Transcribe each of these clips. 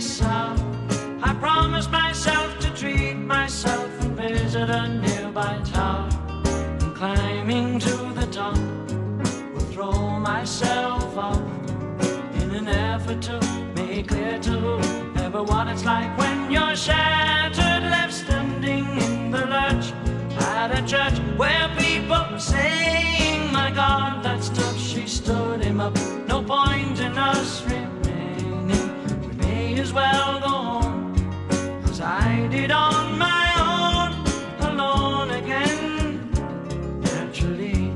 sound. I promised myself to treat myself and visit a nearby tower. And climbing to the top, will throw myself off in an effort to make clear to whoever what it's like when you're shattered, left standing in the lurch at a church where people are saying, My God, that stuff she stood him up. No point in us. We may as well go home. Cause I did on my own, alone again. Naturally.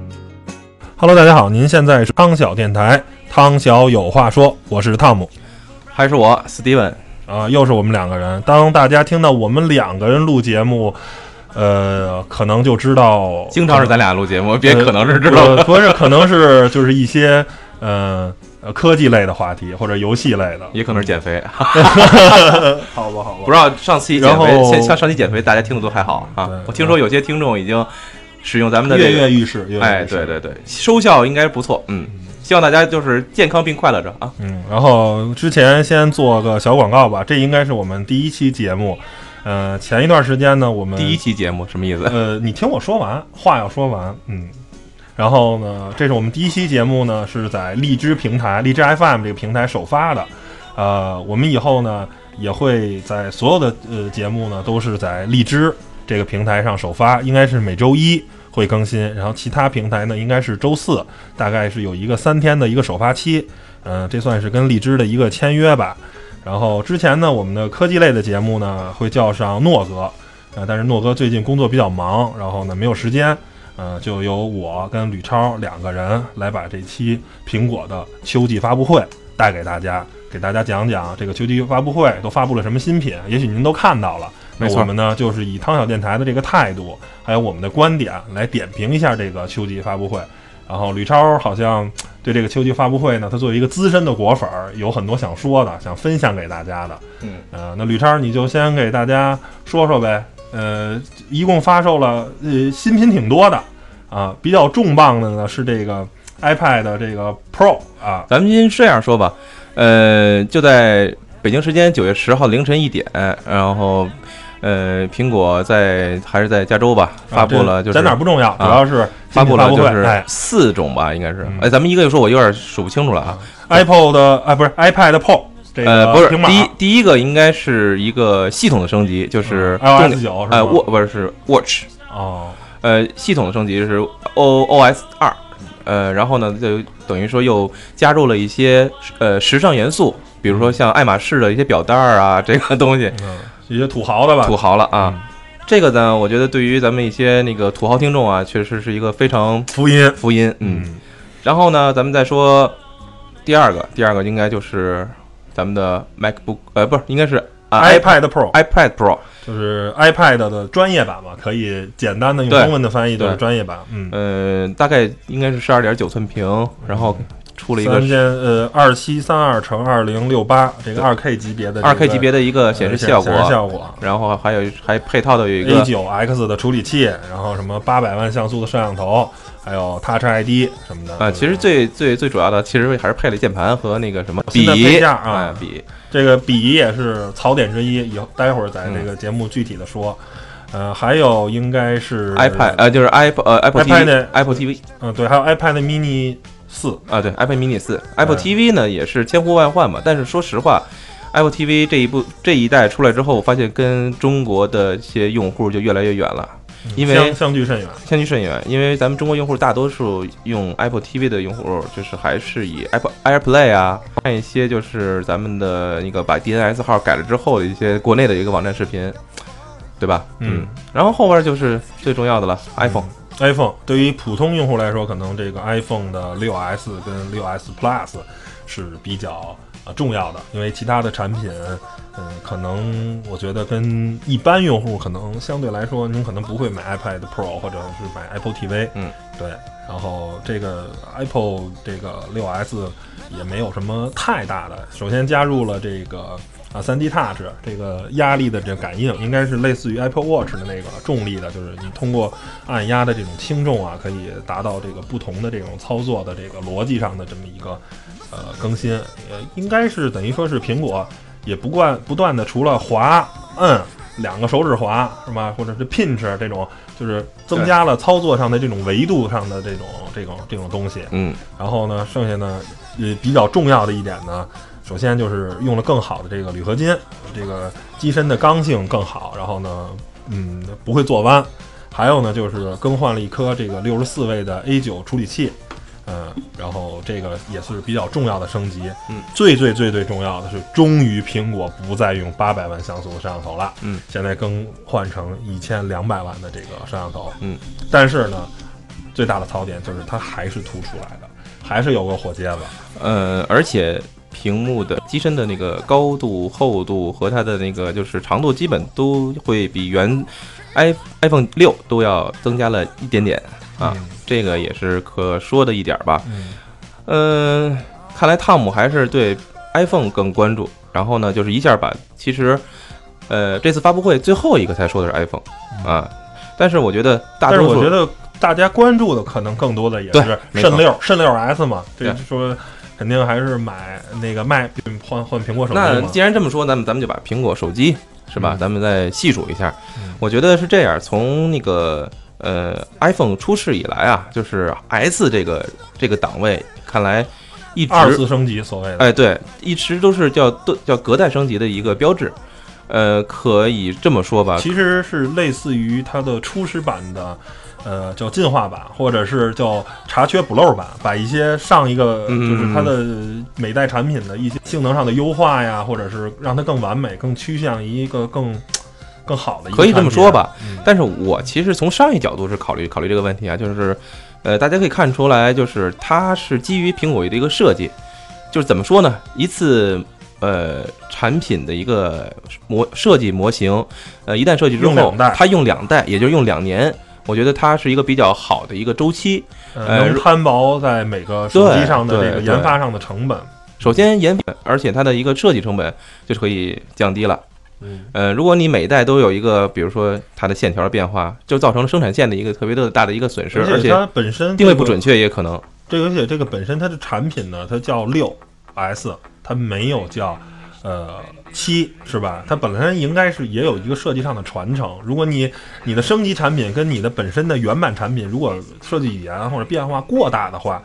Hello，大家好，您现在是汤小电台，汤小有话说，我是汤姆还是我 Steven，啊、又是我们两个人。当大家听到我们两个人录节目，呃，可能就知道，经常是咱俩录节目，别呃可能是知道呃不是，可能是就是一些呃呃科技类的话题或者游戏类的，也可能是减肥。好吧，好吧，不知道上期减肥，像像上期减肥，大家听的都还好啊。我听说有些听众已经使用咱们的跃，跃欲试，哎，对对对，收效应该不错。嗯，希望大家就是健康并快乐着啊。嗯，然后之前先做个小广告吧，这应该是我们第一期节目。呃，前一段时间呢，我们第一期节目什么意思？呃，你听我说完，话要说完，嗯。然后呢，这是我们第一期节目呢，是在荔枝平台、荔枝 FM 这个平台首发的。呃，我们以后呢也会在所有的呃节目呢都是在荔枝这个平台上首发，应该是每周一会更新，然后其他平台呢应该是周四，大概是有一个三天的一个首发期。嗯、这算是跟荔枝的一个签约吧。然后之前呢，我们的科技类的节目呢会叫上诺哥，呃，但是诺哥最近工作比较忙，然后呢没有时间，呃，就由我跟吕超两个人来把这期苹果的秋季发布会带给大家，给大家讲讲这个秋季发布会都发布了什么新品，也许您都看到了。那我们呢就是以汤小电台的这个态度，还有我们的观点来点评一下这个秋季发布会。然后吕超好像对这个秋季发布会呢，他作为一个资深的果粉儿，有很多想说的，想分享给大家的。嗯，呃，那吕超你就先给大家说说呗。呃，一共发售了呃新品挺多的啊，比较重磅的呢是这个 iPad 这个 Pro 啊，咱们先这样说吧，呃，就在北京时间九月十号凌晨一点，然后呃，苹果在还是在加州吧发布了，就是啊在哪儿不重要，主啊要是发布了就是四种吧，应该是嗯。哎，咱们一个一个说，我有点数不清楚了啊。，Apple 的啊不是 iPad Pro 这个呃，不是第一第一个应该是一个系统的升级，就是嗯重 iOS 九是呃吧？，Watch 不是是 Watch，哦，呃，系统的升级是 O OS 二，呃，然后呢，就等于说又加入了一些呃时尚元素，比如说像爱马仕的一些表带儿啊，这个东西。嗯，一些土豪的吧，土豪了啊。嗯。这个呢，我觉得对于咱们一些那个土豪听众啊，确实是一个非常福音，福音，嗯。然后呢，咱们再说第二个，第二个应该就是咱们的 MacBook，呃，不是，应该是啊 iPad Pro iPad Pro，就是 iPad 的专业版嘛，可以简单的用中文的翻译就是对。专业版，嗯。呃，大概应该是十二点九寸屏，然后出了一个三千呃二七三二乘二零六八这个二 K 级别的二 K 级别的的一个显示效显示效果，然后还有还配套的有一 A 个九 X 的处理器，然后什么八百万像素的摄像头，还有 Touch ID 什么的。啊，其实最最最主要的，其实还是配了键盘和那个什么笔啊哎笔，这个笔也是槽点之一，以后待会儿在这个节目具体的说。呃，还有应该是 iPad 呃，就是 Apple 呃 Apple iPad TV Apple TV 嗯对，还有 iPad mini 四，啊，对 iPad mini 四 Apple 哎 TV 呢也是千呼万唤嘛，但是说实话，Apple TV 这一部这一代出来之后，我发现跟中国的一些用户就越来越远了，因为相相距甚远。相距甚远，因为咱们中国用户大多数用 Apple TV 的用户，就是还是以 Apple AirPlay 啊，看一些就是咱们的那个把 DNS 号改了之后的一些国内的一个网站视频，对吧？嗯，然后后边就是最重要的了，iPhone。iPhone 对于普通用户来说，可能这个 iPhone 的 6s 跟 6s Plus 是比较呃重要的，因为其他的产品，嗯，可能我觉得跟一般用户可能相对来说，您可能不会买 iPad Pro 或者是买 Apple TV，嗯，对。然后这个 Apple 这个 6s 也没有什么太大的，首先加入了这个啊3 D Touch 这个压力的这个感应，应该是类似于 Apple Watch 的那个重力的，就是你通过按压的这种轻重啊，可以达到这个不同的这种操作的这个逻辑上的这么一个呃更新，呃，应该是等于说是苹果也不断不断的除了滑摁两个手指滑是吧，或者是 pinch 这种，就是增加了操作上的这种维度上的这种这种这种东西。嗯然后呢，剩下呢，呃，比较重要的一点呢，首先就是用了更好的这个铝合金，这个机身的刚性更好，然后呢，嗯，不会做弯。还有呢，就是更换了一颗这个六十四位的 A 九处理器，嗯，然后这个也是比较重要的升级。嗯，最最最最重要的是，终于苹果不再用八百万像素的摄像头了，嗯，现在更换成一千两百万的这个摄像头，嗯，但是呢，最大的槽点就是它还是凸出来的，还是有个火箭子。呃，而且屏幕的机身的那个高度、厚度和它的那个就是长度，基本都会比原 i iPhone 六都要增加了一点点啊，嗯这个也是可说的一点儿吧。嗯呃，看来汤姆还是对 iPhone 更关注，然后呢，就是一下把其实，呃，这次发布会最后一个才说的是 iPhone 啊，但是我觉得大但是多数我觉得大家关注的可能更多的也对是肾六肾六 S 嘛，这对说肯定还是买那个卖换换苹果手机那既。然这么说，咱们咱们就把苹果手机是吧？嗯咱们再细数一下。嗯我觉得是这样，从那个呃 iPhone 出世以来啊，就是 S 这个这个档位，看来一直二次升级所谓的，哎对，一直都是叫都叫隔代升级的一个标志。呃，可以这么说吧，其实是类似于它的初始版的，呃，叫进化版，或者是叫查缺补漏版，把一些上一个嗯就是它的每代产品的一些性能上的优化呀，或者是让它更完美、更趋向于一个更更好的一个可以这么说吧。嗯但是我其实从商业角度是考虑考虑这个问题啊，就是，呃，大家可以看出来，就是它是基于苹果的一个设计，就是怎么说呢？一次呃产品的一个模设计模型，呃，一旦设计之后用，它用两代，也就是用两年。我觉得它是一个比较好的一个周期。能摊薄在每个手机上的这个研发上的成本。首先研，而且它的一个设计成本就是可以降低了。嗯，呃，如果你每一代都有一个，比如说它的线条的变化，就造成了生产线的一个特别的大的一个损失，而且它本身这个定位不准确也可能。这个而且这个本身它的产品呢，它叫六 S，它没有叫呃七，是吧？它本来应该是也有一个设计上的传承。如果你你的升级产品跟你的本身的原版产品，如果设计语言或者变化过大的话，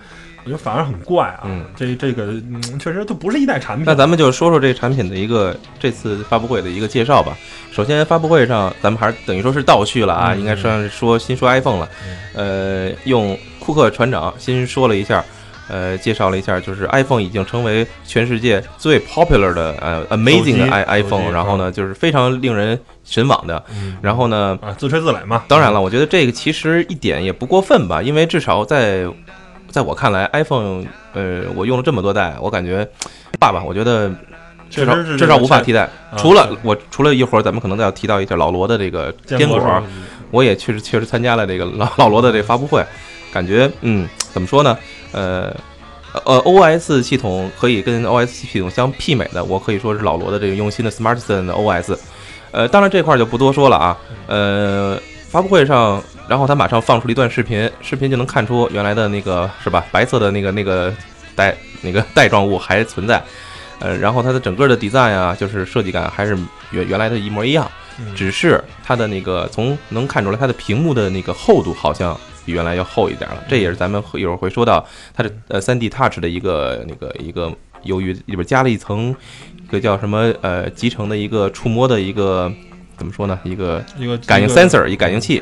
我觉得反而很怪啊。嗯这这个嗯，确实它不是一代产品。那咱们就说说这产品的一个这次发布会的一个介绍吧。首先，发布会上咱们还是等于说是倒叙了啊，嗯应该算是说新说 iPhone 了。呃，用库克船长先说了一下，呃，介绍了一下，就是 iPhone 已经成为全世界最 popular 的呃 amazing 的 i iPhone，然后呢，就是非常令人神往的。嗯然后呢，啊，自吹自擂嘛。当然了，我觉得这个其实一点也不过分吧，因为至少在在我看来，iPhone，呃，我用了这么多代，我感觉爸爸，我觉得至少至少无法替代。啊除了我，除了一会儿咱们可能再要提到一下老罗的这个坚坚果，我也确实确实参加了这个老老罗的这个发布会，感觉嗯，怎么说呢？呃。呃，OS 系统可以跟 OS 系统相媲美的，我可以说是老罗的这个用心的 Smartisan 的 OS。呃，当然这块儿就不多说了啊。呃，发布会上，然后他马上放出了一段视频，视频就能看出原来的那个是吧，白色的那个那个带那个带状物还存在。呃，然后它的整个的 design 啊，就是设计感还是原原来的一模一样，嗯只是它的那个从能看出来它的屏幕的那个厚度好像比原来要厚一点了。这也是咱们会一会儿会说到它的呃 3D Touch 的一个那个一个由于里边加了一层一个叫什么呃集成的一个触摸的一个怎么说呢？一个一个感应 sensor 一感应器，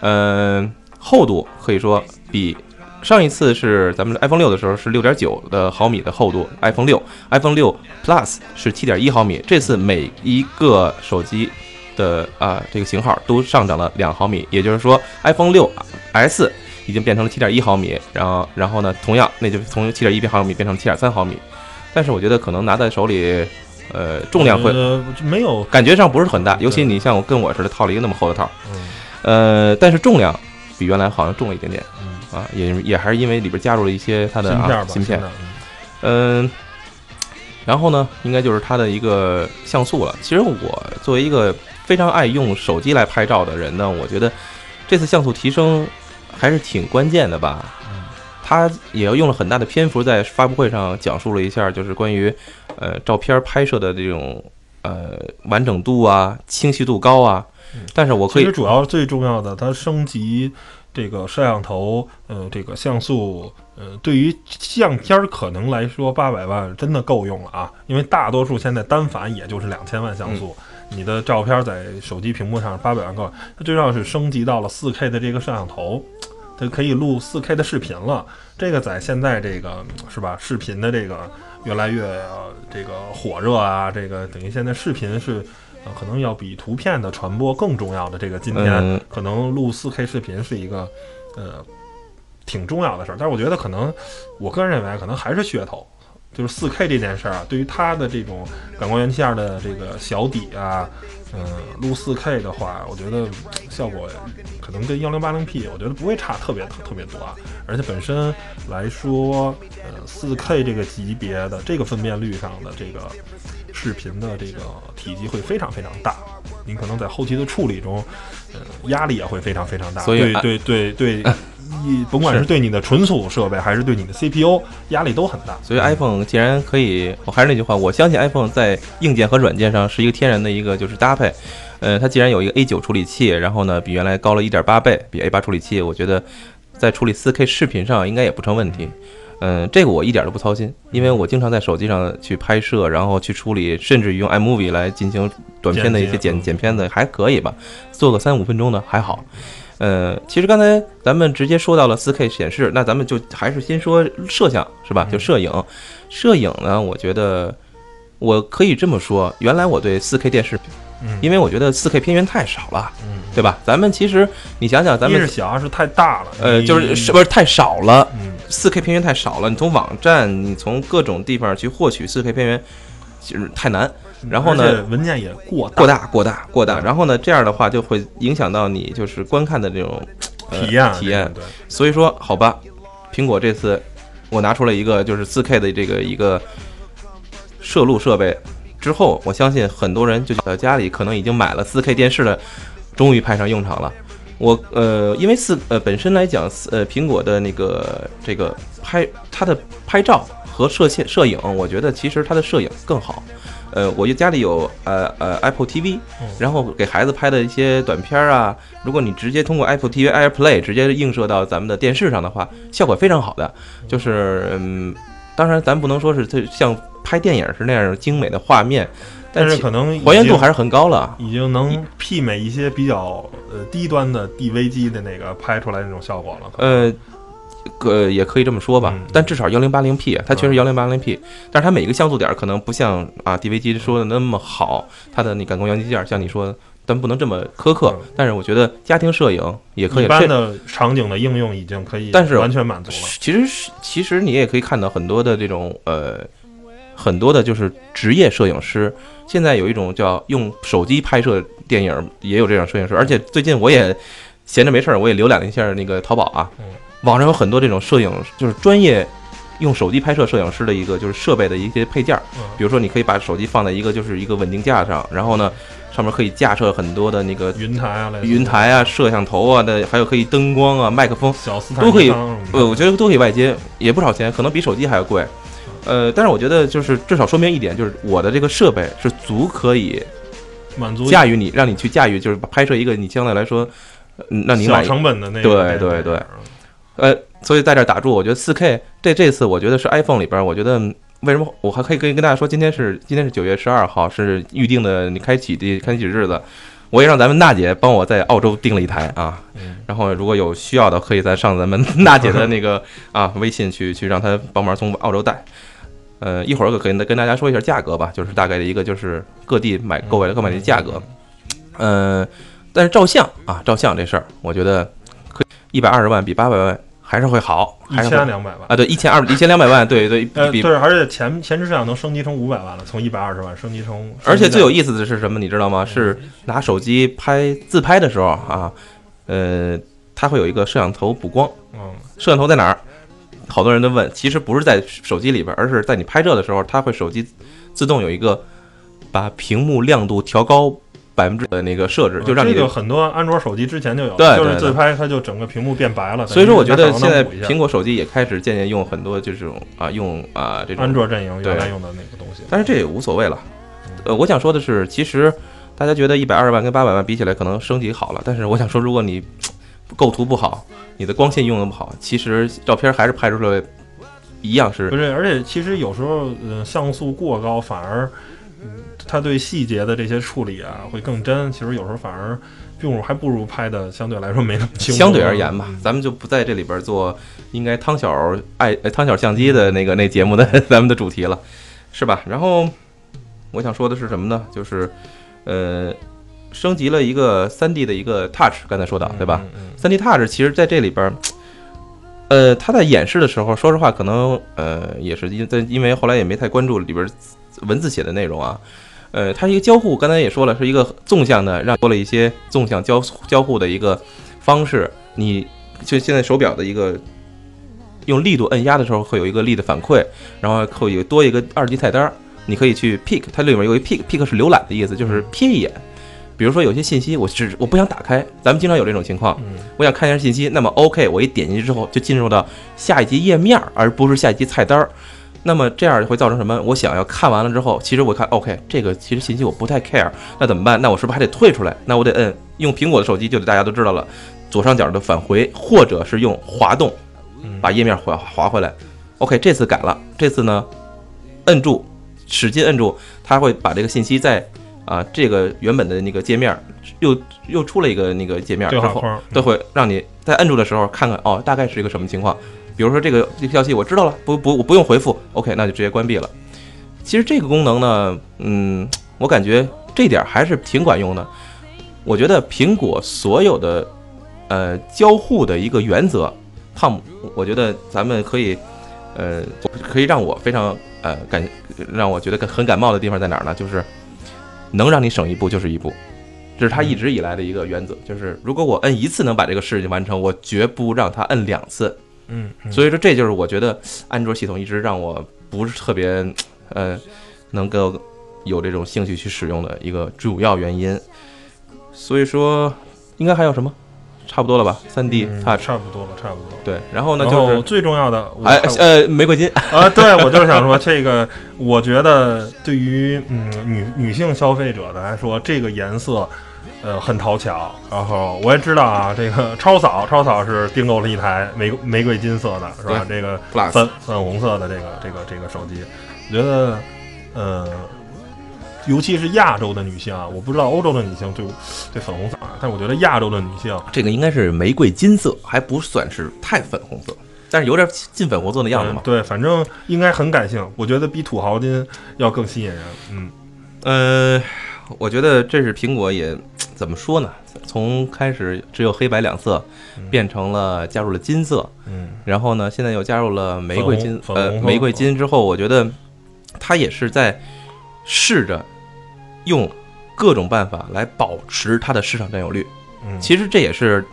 嗯、厚度可以说比上一次是咱们 iPhone 六的时候是六点九的毫米的厚度，iPhone 六。iPhone 六 Plus 是七点一毫米，这次每一个手机的啊、这个型号都上涨了两毫米，也就是说 iPhone 六 S 已经变成了七点一毫米，然后然后呢，同样那就从七点一毫米变成七点三毫米，但是我觉得可能拿在手里，呃，重量会呃没有。感觉上不是很大，尤其你像我跟我似的套了一个那么厚的套，嗯。呃，但是重量比原来好像重了一点点嗯。啊，也也还是因为里边加入了一些它的芯片啊芯片。的，嗯，然后呢，应该就是它的一个像素了。其实我作为一个非常爱用手机来拍照的人呢，我觉得这次像素提升还是挺关键的吧。嗯他也用了很大的篇幅在发布会上讲述了一下，就是关于呃照片拍摄的这种呃完整度啊、清晰度高啊。但是我可以其实主要最重要的，它升级这个摄像头，呃，这个像素，呃，对于相片儿可能来说，八百万真的够用了啊，因为大多数现在单反也就是两千万像素。你的照片在手机屏幕上八百万够，它最重要是升级到了四 K 的这个摄像头，它可以录四 K 的视频了。这个在现在这个是吧，视频的这个越来越、呃这个火热啊，这个等于现在视频是。呃，可能要比图片的传播更重要的这个今天，嗯可能录 4K 视频是一个呃挺重要的事儿。但是我觉得可能，我个人认为可能还是噱头。就是 4K 这件事儿啊，对于它的这种感光元件的这个小底啊，嗯、录 4K 的话，我觉得效果可能跟 1080P，我觉得不会差特别特别多啊。而且本身来说，呃，4K 这个级别的这个分辨率上的这个视频的这个体积会非常非常大，您可能在后期的处理中，呃，压力也会非常非常大。所以啊对对对对，一甭管是对你的存储设备还是对你的 CPU，压力都很大。所以 iPhone 既然可以，我还是那句话，我相信 iPhone 在硬件和软件上是一个天然的一个就是搭配。呃，它既然有一个 A9 处理器，然后呢比原来高了一点八倍，比 A8 处理器，我觉得在处理 4K 视频上应该也不成问题。嗯，这个我一点都不操心，因为我经常在手机上去拍摄，然后去处理，甚至于用 iMovie 来进行短片的一些剪剪剪片子，还可以吧，做个三五分钟的还好。呃，其实刚才咱们直接说到了 4K 显示，那咱们就还是先说摄像是吧？就摄影，摄影呢，我觉得我可以这么说，原来我对 4K 电视，嗯，因为我觉得 4K 片源太少了，嗯，对吧？咱们其实你想想，咱一是们小，是太大了。呃，就是是不是太少了嗯，？4K 片源太少了，你从网站，你从各种地方去获取 4K 片源，其实太难。然后呢文件也过大过大过大过大，嗯然后呢，这样的话就会影响到你就是观看的这种、呃体验啊体验。对，所以说，好吧，苹果这次我拿出了一个就是 4K 的这个一个摄录设备之后，我相信很多人就在家里可能已经买了 4K 电视了，终于派上用场了。我呃，因为四呃本身来讲，呃苹果的那个这个拍它的拍照和摄线摄影，我觉得其实它的摄影更好。呃，我就家里有呃呃 Apple TV，嗯然后给孩子拍的一些短片儿啊，如果你直接通过 Apple TV AirPlay 直接映射到咱们的电视上的话，效果非常好的。就是嗯，当然咱不能说是这像拍电影是那样精美的画面，但是可能还原度还是很高了。已经能媲美一些比较呃低端的 DV 机的那个拍出来那种效果了。呃，呃，也可以这么说吧，嗯但至少幺零八零 P，它确实幺零八零 P，但是它每个像素点可能不像啊 DV 机说的那么好，它的那感光元器件儿像你说的，咱不能这么苛刻嗯。但是我觉得家庭摄影也可以，一般的场景的应用已经可以，但是完全满足了。其实是其实你也可以看到很多的这种呃，很多的就是职业摄影师，现在有一种叫用手机拍摄电影，也有这种摄影师。而且最近我也闲着没事儿，我也浏览了一下那个淘宝啊嗯，网上有很多这种摄影，就是专业用手机拍摄摄影师的一个就是设备的一些配件儿。嗯比如说，你可以把手机放在一个就是一个稳定架上，然后呢，上面可以架设很多的那个云台啊，云台啊、摄像头啊的，还有可以灯光啊、麦克风。都可以尼康什么的呃，我觉得都可以外接，也不少钱，可能比手机还要贵。呃，但是我觉得就是至少说明一点，就是我的这个设备是足可以满足驾驭你，让你去驾驭，就是拍摄一个你相对来说，嗯，让你小。成本的那个对对对呃，所以在这儿打住，我觉得四 K 这这次我觉得是 iPhone 里边儿，我觉得为什么我还可以跟跟大家说，今天是今天是九月十二号，是预定的你开启的开启日子。我也让咱们娜姐帮我在澳洲订了一台啊，嗯然后如果有需要的，可以再上咱们 娜姐的那个啊微信去去让她帮忙从澳洲带。呃，一会儿我可以跟大家说一下价格吧，就是大概的一个就是各地买购买购买的价格。呃，但是照相啊，照相这事儿，我觉得可一百二十万比八百万还是会好，一还是会千两百万。啊，对，一千二一千两百万，对对，呃，比对，而且前前置摄像能升级成五百万了，从一百二十万升级成，而且最有意思的是什么，你知道吗？是拿手机拍自拍的时候啊，呃，它会有一个摄像头补光，嗯，摄像头在哪儿？好多人都问，其实不是在手机里边，而是在你拍摄的时候，它会手机自动有一个把屏幕亮度调高百分之的那个设置，就让你这个很多安卓手机之前就有，对就是自拍它就整个屏幕变白了。所以说，我觉得现在苹果手机也开始渐渐用很多就是这种啊，用啊这种安卓阵营原来用的那个东西。但是这也无所谓了。呃，我想说的是，其实大家觉得一百二十万跟八百万比起来，可能升级好了。但是我想说，如果你构图不好，你的光线用的不好，其实照片还是拍出来一样是不是，而且其实有时候，呃，像素过高反而，嗯，它对细节的这些处理啊会更真。其实有时候反而并不还不如拍的相对来说没那么清楚。相对而言吧嗯，咱们就不在这里边做应该汤小爱呃汤小相机的那个那节目的 咱们的主题了，是吧？然后我想说的是什么呢？就是呃，升级了一个三 D 的一个 Touch，刚才说到对吧？三 D Touch 其实在这里边儿，呃，他在演示的时候，说实话，可能呃也是因在因为后来也没太关注里边儿文字写的内容啊。呃，它是一个交互，刚才也说了，是一个纵向的，让多了一些纵向交交互的一个方式。你就现在手表的一个用力度摁压的时候，会有一个力的反馈，然后会有多一个二级菜单，你可以去 pick，它里面有一 pick，pick 是浏览的意思，就是瞥一眼。比如说有些信息我只我不想打开，咱们经常有这种情况，我想看一下信息，那么 OK，我一点进去之后就进入到下一级页面，而不是下一级菜单儿。那么这样会造成什么？我想要看完了之后，其实我看 OK，这个其实信息我不太 care，那怎么办？那我是不是还得退出来？那我得摁用苹果的手机，就得大家都知道了，左上角的返回，或者是用滑动嗯把页面滑滑回来。OK，这次改了，这次呢，摁住，使劲摁住，它会把这个信息在啊这个原本的那个界面又又出了一个那个界面之后，都会让你在摁住的时候看看哦，大概是一个什么情况。比如说这个这个消息我知道了，不不我不用回复，OK，那就直接关闭了。其实这个功能呢，嗯，我感觉这点还是挺管用的。我觉得苹果所有的呃交互的一个原则，汤姆，我觉得咱们可以呃可以让我非常呃感让我觉得很感冒的地方在哪儿呢？就是能让你省一步就是一步。这是他一直以来的一个原则，就是如果我摁一次能把这个事情完成，我绝不让他摁两次。嗯，嗯所以说，这就是我觉得安卓系统一直让我不是特别，呃，能够有这种兴趣去使用的一个主要原因。所以说，应该还有什么？差不多了吧？三 D 嗯差不多了，差不多了。对，然后呢就是，最重要的，我哎呃，玫瑰金，啊，对我就是想说，这个我觉得对于嗯女女性消费者的来说，这个颜色呃很讨巧。然后我也知道啊，这个超嫂超嫂是订购了一台玫玫瑰金色的，是吧？这个粉粉红色的这个这个这个手机，我觉得呃。尤其是亚洲的女性啊，我不知道欧洲的女性对对粉红色啊，但我觉得亚洲的女性这个应该是玫瑰金色，还不算是太粉红色，但是有点近粉红色的样子嘛嗯。对，反正应该很感性，我觉得比土豪金要更吸引人。嗯，呃，我觉得这是苹果也怎么说呢？从开始只有黑白两色，变成了加入了金色，嗯然后呢，现在又加入了玫瑰金，呃，玫瑰金之后，我觉得它也是在试着用各种办法来保持它的市场占有率。嗯，其实这也是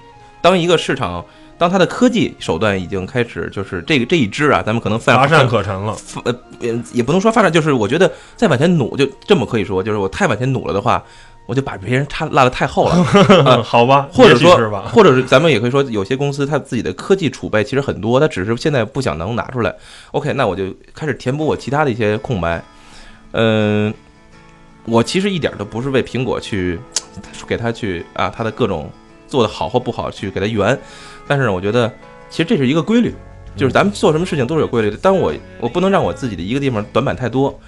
当一个市场，当它的科技手段已经开始就是这个这一支啊，咱们可能泛乏善可陈了。呃，也也不能说发展，就是我觉得再往前努，就这么可以说，就是我太往前努了的话，我就把别人差落得太后了，嗯，好吧，或者说，吧？或者是咱们也可以说，有些公司它自己的科技储备其实很多，它只是现在不想能拿出来。OK，那我就开始填补我其他的一些空白。嗯、我其实一点都不是为苹果去给他去啊，它的各种做的好或不好去给他圆，但是我觉得其实这是一个规律，就是咱们做什么事情都是有规律的。但我我不能让我自己的一个地方短板太多，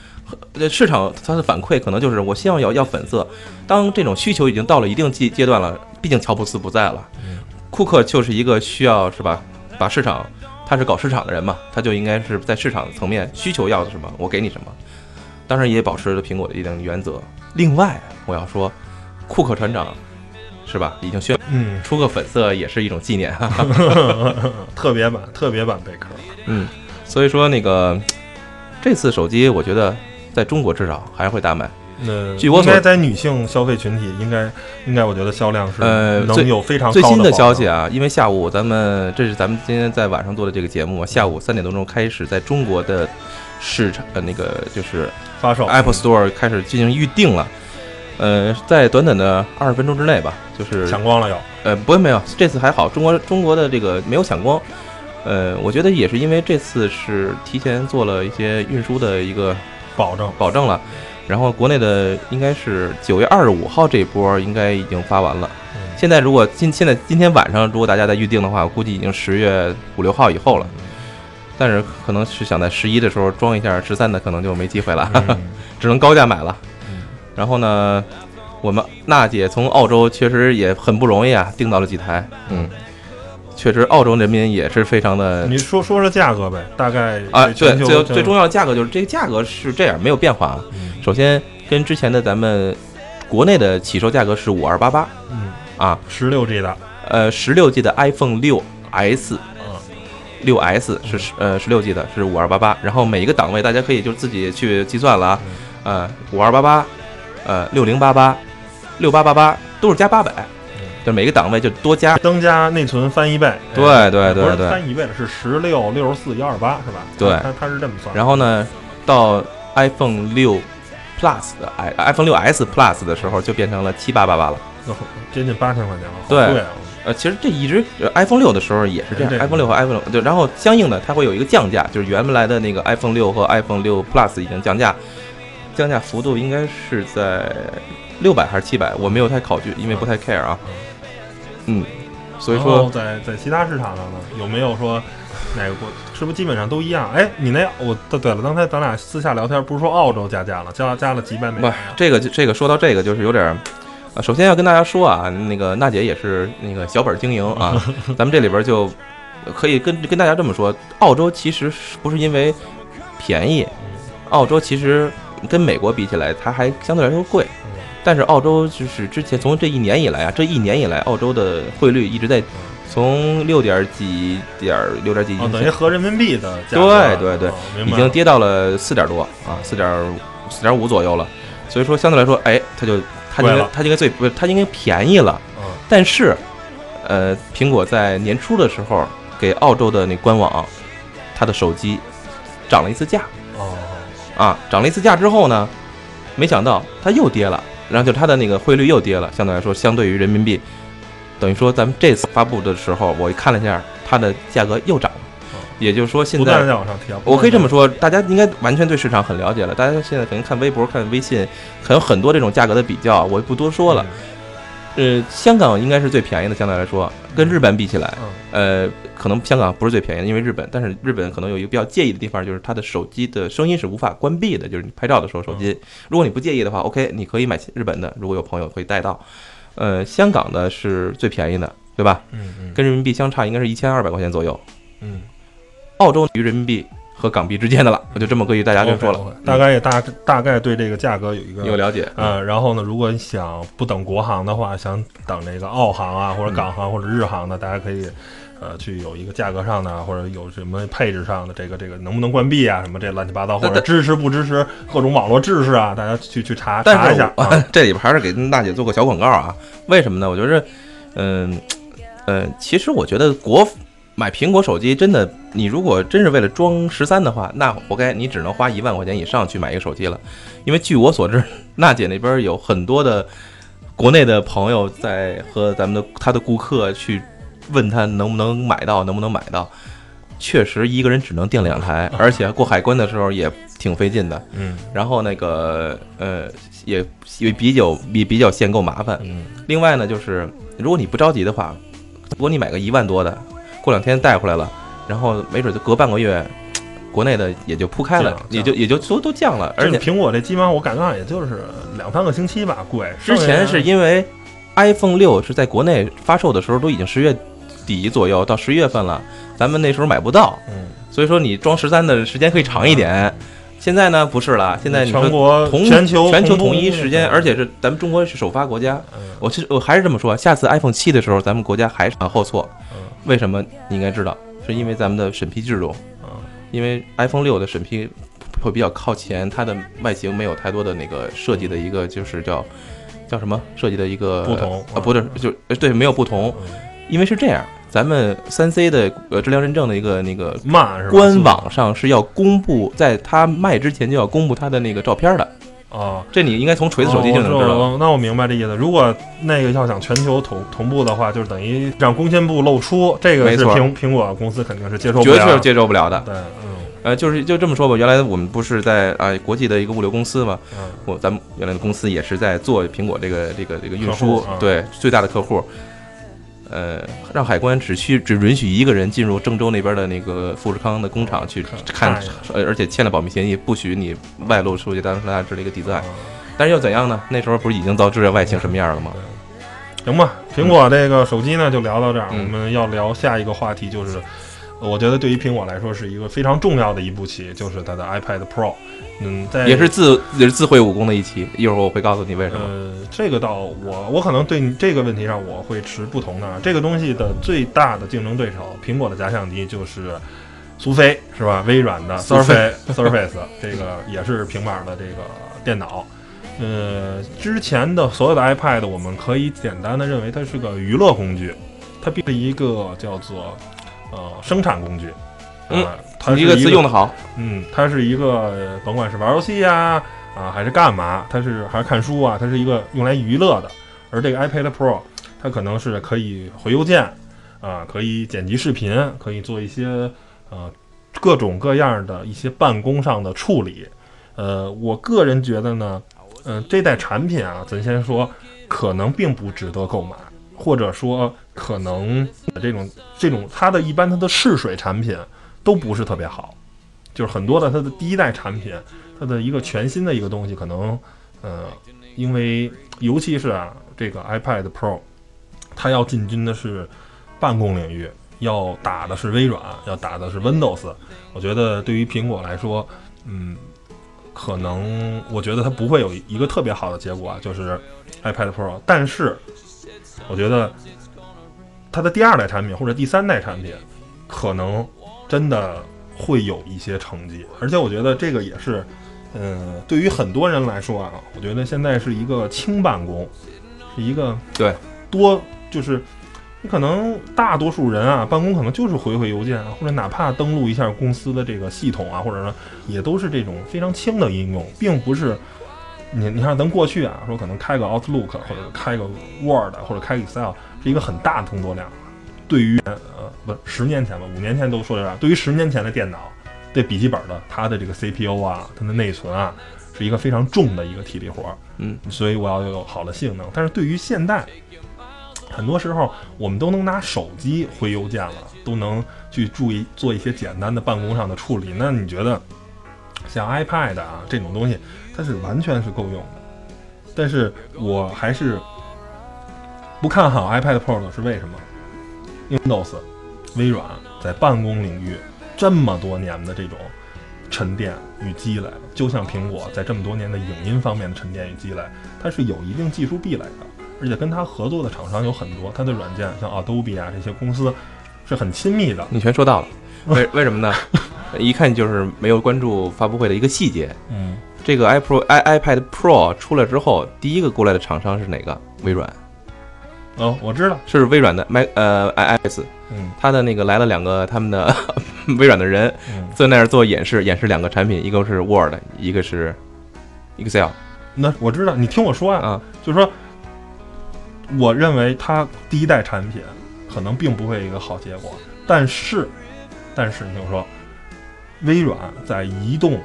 呃，市场它的反馈可能就是我希望要要粉色，当这种需求已经到了一定阶阶段了，毕竟乔布斯不在了，库克就是一个需要是吧，把市场他是搞市场的人嘛，他就应该是在市场层面需求要的什么，我给你什么。当然也保持了苹果的一定原则。另外，我要说，库克船长是吧，已经宣嗯，出个粉色也是一种纪念哈。特别版，特别版贝壳。嗯，所以说那个这次手机，我觉得在中国至少还会大卖。那据我所应该在女性消费群体，应该应该，我觉得销量是呃最能有非常最新的消息啊，因为下午咱们这是咱们今天在晚上做的这个节目，下午三点多钟开始在中国的市场呃那个就是发售 Apple Store 开始进行预定了。呃，在短短的二十分钟之内吧，就是抢光了有，呃，不会没有，这次还好，中国中国的这个没有抢光。呃，我觉得也是因为这次是提前做了一些运输的一个保证。保证了，然后国内的应该是九月二十五号这波应该已经发完了。嗯现在如果今现在今天晚上如果大家在预定的话，我估计已经十月五六号以后了。但是可能是想在十一的时候装一下十三的，可能就没机会了，嗯 只能高价买了。嗯然后呢，我们娜姐从澳洲确实也很不容易啊，订到了几台。嗯，确实澳洲人民也是非常的你说说说价格呗，大概啊，对，最最重要的价格就是这个价格是这样，没有变化啊。嗯。首先跟之前的咱们国内的起售价格是五二八八嗯，啊，十六 G 的，呃，十六 G 的 iPhone 六 S 嗯。六 S 是十呃十六 G 的，是五二八八，然后每一个档位大家可以就自己去计算了啊，呃，五二八八，呃，六零八八，六八八八都是加八百，就每个档位就多加，增加内存翻一倍。对对对对翻一倍了，是十六、六十四、幺二八是吧？对它它是这么算。然后呢，到 iPhone 六 Plus 的 i iPhone 六 S Plus 的时候就变成了七八八八了。后接近八千块钱了，好对！呃，其实这一直呃 iPhone 六的时候也是这样对，iPhone 六和 iPhone 六对，然后相应的它会有一个降价，就是原来的那个 iPhone 六和 iPhone 六 Plus 已经降价，降价幅度应该是在六百还是七百，我没有太考据，因为不太 care 啊。嗯，所以说在在其他市场上呢，有没有说哪个国是不是基本上都一样？哎，你那我对对了，刚才咱俩私下聊天不是说澳洲加价了，加加了几百美不元啊？，这个这个说到这个就是有点儿。呃，首先要跟大家说啊，那个娜姐也是那个小本儿经营啊，咱们这里边就可以跟跟大家这么说，澳洲其实是不是因为便宜，澳洲其实跟美国比起来，它还相对来说贵。但是澳洲就是之前从这一年以来啊，这一年以来，澳洲的汇率一直在从六点几点六点几，哦，等于合人民币的价格，对对对哦已经跌到了四点多啊，四点四点五左右了。所以说相对来说，哎，它就它应该它应该最不是它应该便宜了。嗯但是，呃，苹果在年初的时候给澳洲的那官网，它的手机涨了一次价哦，啊，涨了一次价之后呢，没想到它又跌了，然后就它的那个汇率又跌了，相对来说，相对于人民币，等于说咱们这次发布的时候，我看了一下，它的价格又涨了哦，也就是说现在。我可以这么说，大家应该完全对市场很了解了。大家现在可能看微博、看微信，还有很多这种价格的比较，我就不多说了。呃，香港应该是最便宜的，相对来说，跟日本比起来，嗯，呃，可能香港不是最便宜的，因为日本，但是日本可能有一个比较介意的地方，就是它的手机的声音是无法关闭的，就是你拍照的时候手机，如果你不介意的话，OK，你可以买日本的，如果有朋友可以带到。呃，香港的是最便宜的，对吧？嗯嗯跟人民币相差应该是一千二百块钱左右。嗯，澳洲于人民币和港币之间的了，我就这么跟大家就说了大概也大大概对这个价格有一个有了解。呃，然后呢，如果你想不等国航的话，想等这个澳航啊，或者港航或者日航的，大家可以呃去有一个价格上的，或者有什么配置上的，这个这个能不能关闭啊，什么这乱七八糟，或者支持不支持各种网络制式啊，大家去去查查一下、啊。这里边还是给娜姐做个小广告啊。为什么呢？我觉得，嗯、呃，其实我觉得国买苹果手机真的，你如果真是为了装十三的话，那活该，你只能花一万块钱以上去买一个手机了。因为据我所知，娜姐那边有很多的国内的朋友在和咱们的他的顾客去问他能不能买到，能不能买到。确实，一个人只能订两台，而且过海关的时候也挺费劲的。嗯然后那个呃也也比较比比较限购麻烦。嗯另外呢，就是如果你不着急的话，如果你买个一万多的，过两天带回来了，然后没准就隔半个月，国内的也就铺开了，也就也就都都降了。而且苹果这基本上我感觉上也就是两三个星期吧，贵。之前是因为 iPhone 六是在国内发售的时候都已经十月底左右到十一月份了，咱们那时候买不到，嗯，所以说你装十三的时间可以长一点。现在呢不是了，现在全国同全球全球统一时间，而且是咱们中国是首发国家。嗯我其实我还是这么说，下次 iPhone 七的时候，咱们国家还是往后错。嗯为什么？你应该知道，是因为咱们的审批制度。嗯因为 iPhone 六的审批会比较靠前，它的外形没有太多的那个设计的一个就是叫叫什么设计的一个不同啊，不是就呃对没有不同，嗯因为是这样，咱们三 C 的呃质量认证的一个那个？官网上是要公布，在它卖之前就要公布它的那个照片的。啊。这你应该从锤子手机就能知道。哦那我明白这意思。如果那个要想全球同同步的话，就是等于让工信部露出，这个是没错苹苹果公司肯定是接受不了的。绝对是接受不了的。对，嗯呃，就是就这么说吧，原来我们不是在啊、国际的一个物流公司嘛，嗯我咱们原来的公司也是在做苹果这个这个这个运输对最大的客户。呃，让海关只需只允许一个人进入郑州那边的那个富士康的工厂去看呃，而且签了保密协议，不许你外露出去，当时他这是一个 design。啊但是又怎样呢？那时候不是已经到知道外形什么样了吗？行吧，苹果这个手机呢就聊到这儿，嗯我们要聊下一个话题，就是呃我觉得对于苹果来说是一个非常重要的一步棋，就是它的 iPad Pro。嗯，在也是自也是自毁武功的一期，一会儿我会告诉你为什么。呃，这个倒我我可能对你这个问题上我会持不同的。这个东西的最大的竞争对手，苹果的假想敌就是苏菲是吧？微软的 Surface Surface 这个也是平板的这个电脑。呃，之前的所有的 iPad，我们可以简单的认为它是个娱乐工具，它并不是一个叫做呃生产工具。嗯呃它是你这个词用的好，嗯，它是一个呃甭管是玩游戏呀啊还是干嘛，它是还是看书啊，它是一个用来娱乐的。而这个 iPad Pro，它可能是可以回邮件啊，可以剪辑视频，可以做一些呃各种各样的一些办公上的处理。呃，我个人觉得呢，嗯、这代产品啊，咱先说，可能并不值得购买，或者说可能这种这种它的一般它的试水产品都不是特别好，就是很多的它的第一代产品，它的一个全新的一个东西，可能呃，因为尤其是啊这个 iPad Pro，它要进军的是办公领域，要打的是微软，要打的是 Windows，我觉得对于苹果来说，嗯。可能我觉得它不会有一个特别好的结果，就是 iPad Pro。但是我觉得它的第二代产品或者第三代产品，可能真的会有一些成绩。而且我觉得这个也是，嗯，对于很多人来说啊，我觉得现在是一个轻办公，是一个对多就是。你可能大多数人啊，办公可能就是回回邮件啊，或者哪怕登录一下公司的这个系统啊，或者说也都是这种非常轻的应用，并不是你你看咱过去啊，说可能开个 Outlook 或者开个 Word 或者开个 Excel 是一个很大的工作量。对于呃不十年前吧，五年前都说这样，对于十年前的电脑，对笔记本的它的这个 CPU 啊，它的内存啊，是一个非常重的一个体力活儿。嗯，所以我要有好的性能。但是对于现代，很多时候我们都能拿手机回邮件了，都能去注意做一些简单的办公上的处理。那你觉得像 iPad 啊这种东西，它是完全是够用的。但是我还是不看好 iPad Pro 的是为什么？因为 Windows、微软在办公领域这么多年的这种沉淀与积累，就像苹果在这么多年的影音方面的沉淀与积累，它是有一定技术壁垒的。而且跟它合作的厂商有很多，它的软件像 Adobe 啊这些公司是很亲密的。你全说到了。为为什么呢？一看就是没有关注发布会的一个细节。嗯，这个 iPro i iPad Pro 出来之后，第一个过来的厂商是哪个？微软，哦，我知道，是微软的 Mac 呃 iOS，嗯。它的那个来了两个他们的微软的人嗯，在那儿做演示，演示两个产品，一个是 Word，一个是 Excel 那我知道，你听我说啊、啊。就是说，我认为它第一代产品可能并不会一个好结果，但是，但是你听我说，微软在移动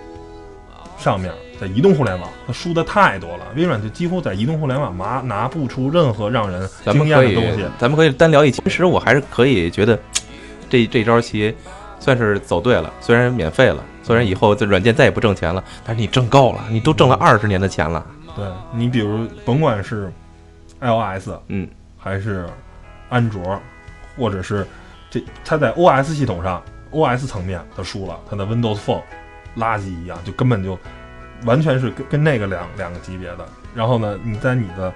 上面，在移动互联网，它输的太多了，微软就几乎在移动互联网拿拿不出任何让人惊艳的东西。，咱们可以单聊一期。其实我还是可以觉得，这这招棋算是走对了。虽然免费了，虽然以后这软件再也不挣钱了，但是你挣够了，你都挣了二十年的钱了。对你比如甭管是 iOS，嗯，还是安卓，或者是这它在 OS 系统上 OS 层面它输了，它的 Windows Phone 垃圾一样，就根本就完全是跟跟那个两两个级别的。然后呢，你在你的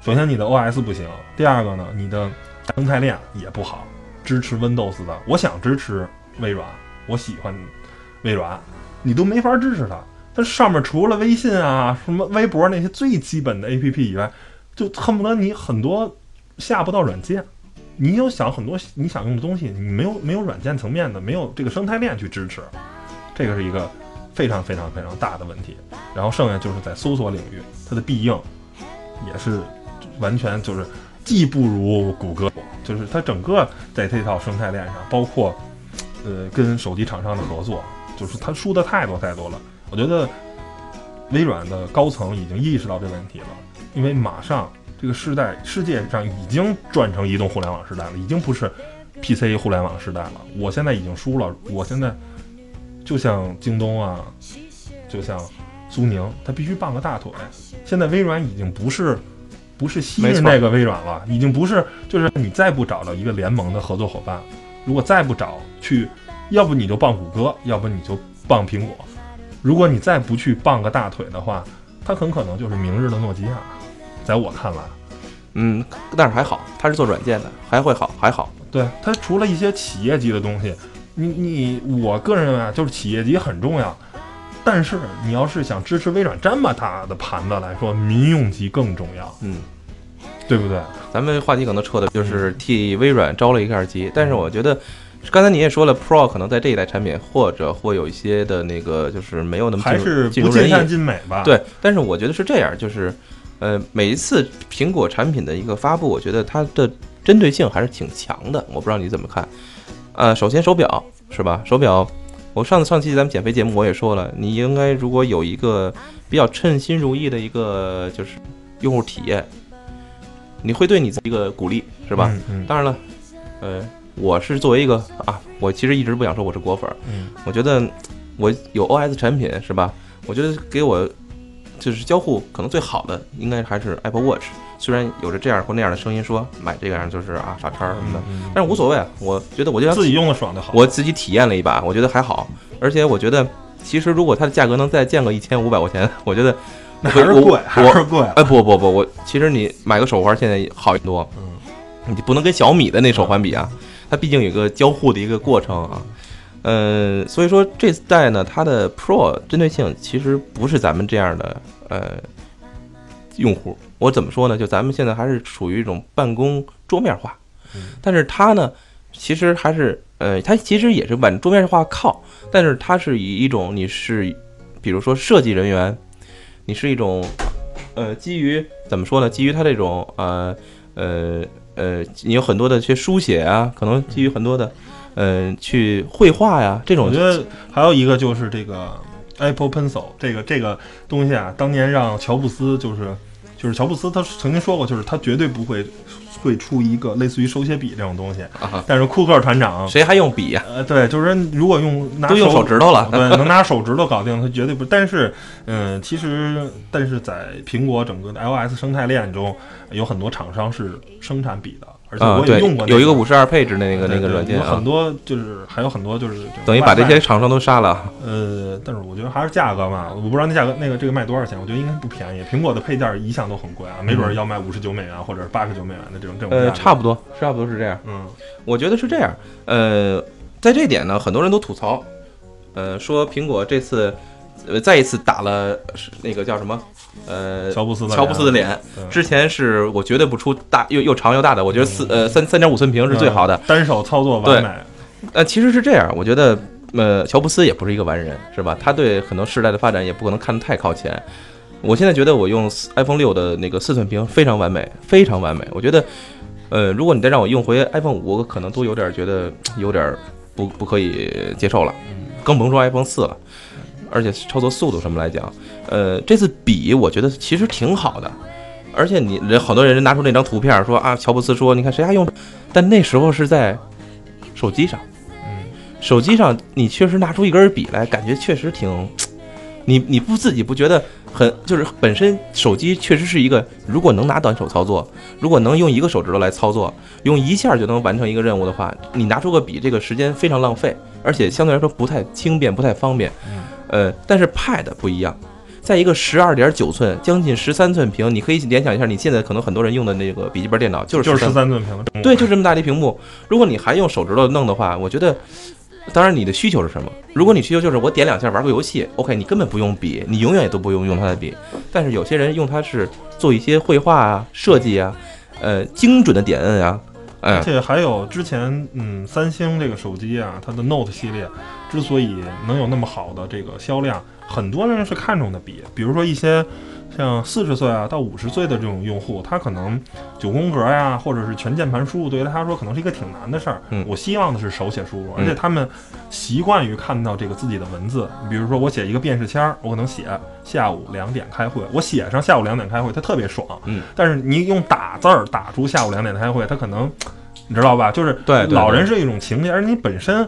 首先你的 OS 不行，第二个呢，你的生态链也不好，支持 Windows 的，我想支持微软，我喜欢微软，你都没法支持它。它上面除了微信啊、什么微博那些最基本的 APP 以外，就恨不得你很多下不到软件。你有想很多你想用的东西，你没有没有软件层面的，没有这个生态链去支持，这个是一个非常非常非常大的问题。然后剩下就是在搜索领域，它的必应也是完全就是既不如谷歌，就是它整个在这套生态链上，包括呃跟手机厂商的合作，就是它输的太多太多了。我觉得微软的高层已经意识到这问题了，因为马上这个时代世界上已经转成移动互联网时代了，已经不是 PC 互联网时代了。我现在已经输了，我现在就像京东啊，就像苏宁，它必须傍个大腿。现在微软已经不是不是昔日那个微软了，已经不是就是你再不找到一个联盟的合作伙伴，如果再不找去，要不你就傍谷歌，要不你就傍苹果。如果你再不去傍个大腿的话，它很可能就是明日的诺基亚。在我看来，嗯，但是还好，它是做软件的，还会好，还好。对它除了一些企业级的东西，你你我个人认为啊，就是企业级很重要。但是你要是想支持微软这么大的盘子来说，民用级更重要，嗯，对不对？咱们话题可能撤的就是替微软招了一下急，但是我觉得。刚才你也说了，Pro 可能在这一代产品，或者会有一些的那个，就是没有那么还是。不尽善尽美吧？，对，但是我觉得是这样，就是，呃，每一次苹果产品的一个发布，我觉得它的针对性还是挺强的。我不知道你怎么看。呃，首先手表是吧？手表，我上次上期咱们减肥节目我也说了，你应该如果有一个比较称心如意的一个就是用户体验，你会对你自己一个鼓励是吧？嗯嗯当然了，呃，我是作为一个啊，我其实一直不想说我是果粉儿，嗯我觉得我有 OS 产品是吧？我觉得给我就是交互可能最好的，应该还是 Apple Watch。虽然有着这样或那样的声音说买这个样就是啊傻叉什么的，嗯但是无所谓啊。我觉得我就想自己用的爽就好。我自己体验了一把，我觉得还好。而且我觉得其实如果它的价格能再降个一千五百块钱，我觉得那 还是贵，还是贵。哎不不不，我其实你买个手环现在好很多，嗯，你不能跟小米的那手环比啊，它毕竟有个交互的一个过程啊。呃，所以说这代呢，它的 Pro 针对性其实不是咱们这样的呃用户。我怎么说呢？就咱们现在还是处于一种办公桌面化，但是它呢，其实还是呃，它其实也是往桌面化靠，但是它是以一种你是，比如说设计人员，你是一种呃基于怎么说呢？基于它这种呃呃呃，你有很多的去书写啊，可能基于很多的呃去绘画呀这种我觉得还有一个就是这个 Apple Pencil 这个这个东西啊，当年让乔布斯就是就是乔布斯他曾经说过，就是他绝对不会会出一个类似于手写笔这种东西。啊，但是库克船长，谁还用笔呀、呃，对，就是说如果用拿都用手指头了对，能拿手指头搞定，他绝对不。但是，嗯，其实但是在苹果整个的 iOS 生态链中，有很多厂商是生产笔的，而且啊，我也对用过、那有一个五十二配置的那个那个软件有很，多就是还有很多就是等于把这些厂商都杀了。呃，但是我觉得还是价格嘛，我不知道那价格那个这个卖多少钱，我觉得应该不便宜。苹果的配件一向都很贵啊，没准儿要卖五十九美元或者是八十九美元的这种这种呃，差不多，差不多是这样。嗯我觉得是这样。呃，在这点呢，很多人都吐槽，呃，说苹果这次呃再一次打了是那个叫什么？呃，乔布斯的乔布斯的脸。之前是我绝对不出大又又长又大的，我觉得四呃三三点五寸屏是最好的。嗯单手操作完美。呃，其实是这样，我觉得呃，乔布斯也不是一个完人，是吧？他对很多时代的发展也不可能看得太靠前。我现在觉得我用 iPhone 六的那个四寸屏非常完美，非常完美。我觉得，呃，如果你再让我用回 iPhone 五，我可能都有点觉得有点不不可以接受了，更甭说 iPhone 四了。而且操作速度什么来讲，呃，这次笔我觉得其实挺好的。而且你人好多人拿出那张图片说啊，乔布斯说，你看谁还用？但那时候是在手机上。嗯，手机上你确实拿出一根笔来，感觉确实挺，你你不自己不觉得很就是本身手机确实是一个，如果能拿短手操作，如果能用一个手指头来操作，用一下就能完成一个任务的话，你拿出个笔，这个时间非常浪费，而且相对来说不太轻便，不太方便。呃，但是 Pad 不一样。在一个十二点九寸、将近十三寸屏，你可以联想一下，你现在可能很多人用的那个笔记本电脑就是13就是十三寸屏。对，就这么大的一屏幕。如果你还用手指头弄的话，我觉得，当然你的需求是什么？如果你需求就是我点两下玩个游戏，OK，你根本不用笔，你永远也都不用用它的笔。但是有些人用它是做一些绘画啊、设计啊，呃，精准的点摁啊，嗯而且还有之前，嗯，三星这个手机啊，它的 Note 系列之所以能有那么好的这个销量，很多人是看重的笔，比如说一些像四十岁啊到五十岁的这种用户，他可能九宫格呀，或者是全键盘输入，对于他来说可能是一个挺难的事儿。嗯我希望的是手写输入，而嗯且他们习惯于看到这个自己的文字。比如说我写一个便士签儿，我可能写下午两点开会，我写上下午两点开会，他特别爽。嗯，但是你用打字儿打出下午两点开会，他可能你知道吧？就是对对老人是一种情节，而你本身，